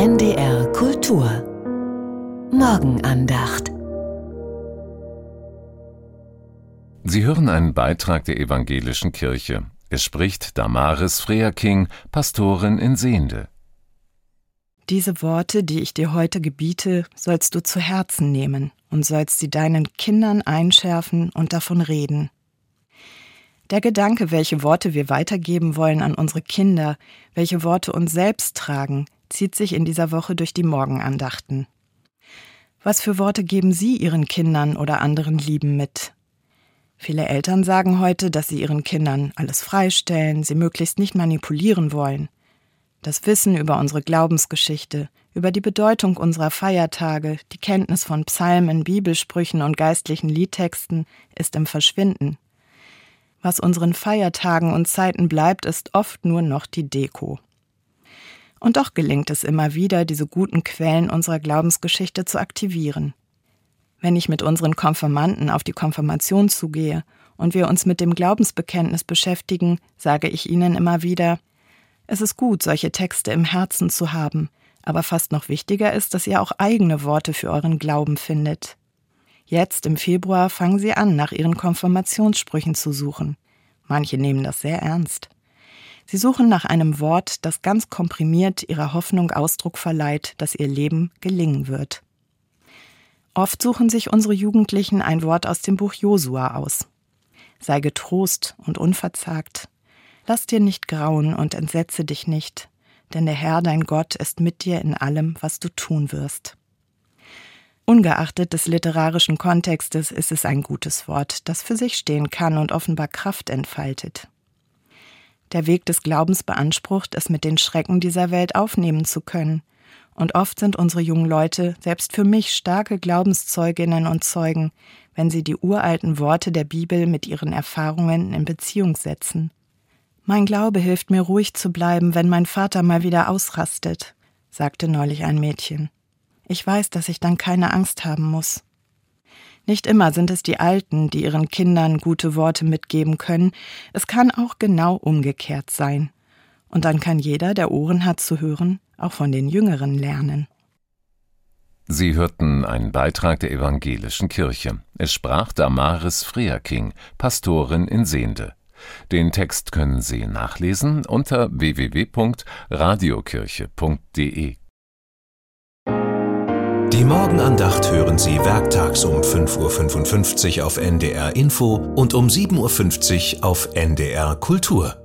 NDR Kultur Morgenandacht Sie hören einen Beitrag der evangelischen Kirche. Es spricht Damaris Freaking, Pastorin in Sehende. Diese Worte, die ich dir heute gebiete, sollst du zu Herzen nehmen und sollst sie deinen Kindern einschärfen und davon reden. Der Gedanke, welche Worte wir weitergeben wollen an unsere Kinder, welche Worte uns selbst tragen, zieht sich in dieser Woche durch die Morgenandachten. Was für Worte geben Sie Ihren Kindern oder anderen Lieben mit? Viele Eltern sagen heute, dass sie ihren Kindern alles freistellen, sie möglichst nicht manipulieren wollen. Das Wissen über unsere Glaubensgeschichte, über die Bedeutung unserer Feiertage, die Kenntnis von Psalmen, Bibelsprüchen und geistlichen Liedtexten ist im Verschwinden. Was unseren Feiertagen und Zeiten bleibt, ist oft nur noch die Deko. Und doch gelingt es immer wieder, diese guten Quellen unserer Glaubensgeschichte zu aktivieren. Wenn ich mit unseren Konfirmanden auf die Konfirmation zugehe und wir uns mit dem Glaubensbekenntnis beschäftigen, sage ich ihnen immer wieder, es ist gut, solche Texte im Herzen zu haben, aber fast noch wichtiger ist, dass ihr auch eigene Worte für euren Glauben findet. Jetzt im Februar fangen sie an, nach ihren Konfirmationssprüchen zu suchen. Manche nehmen das sehr ernst. Sie suchen nach einem Wort, das ganz komprimiert ihrer Hoffnung Ausdruck verleiht, dass ihr Leben gelingen wird. Oft suchen sich unsere Jugendlichen ein Wort aus dem Buch Josua aus. Sei getrost und unverzagt. Lass dir nicht grauen und entsetze dich nicht, denn der Herr dein Gott ist mit dir in allem, was du tun wirst. Ungeachtet des literarischen Kontextes ist es ein gutes Wort, das für sich stehen kann und offenbar Kraft entfaltet. Der Weg des Glaubens beansprucht, es mit den Schrecken dieser Welt aufnehmen zu können. Und oft sind unsere jungen Leute, selbst für mich, starke Glaubenszeuginnen und Zeugen, wenn sie die uralten Worte der Bibel mit ihren Erfahrungen in Beziehung setzen. Mein Glaube hilft mir ruhig zu bleiben, wenn mein Vater mal wieder ausrastet, sagte neulich ein Mädchen. Ich weiß, dass ich dann keine Angst haben muss. Nicht immer sind es die Alten, die ihren Kindern gute Worte mitgeben können, es kann auch genau umgekehrt sein. Und dann kann jeder, der Ohren hat zu hören, auch von den Jüngeren lernen. Sie hörten einen Beitrag der evangelischen Kirche. Es sprach Damaris Freaking, Pastorin in Sehende. Den Text können Sie nachlesen unter www.radiokirche.de. Die Morgenandacht hören Sie werktags um 5.55 Uhr auf NDR Info und um 7.50 Uhr auf NDR Kultur.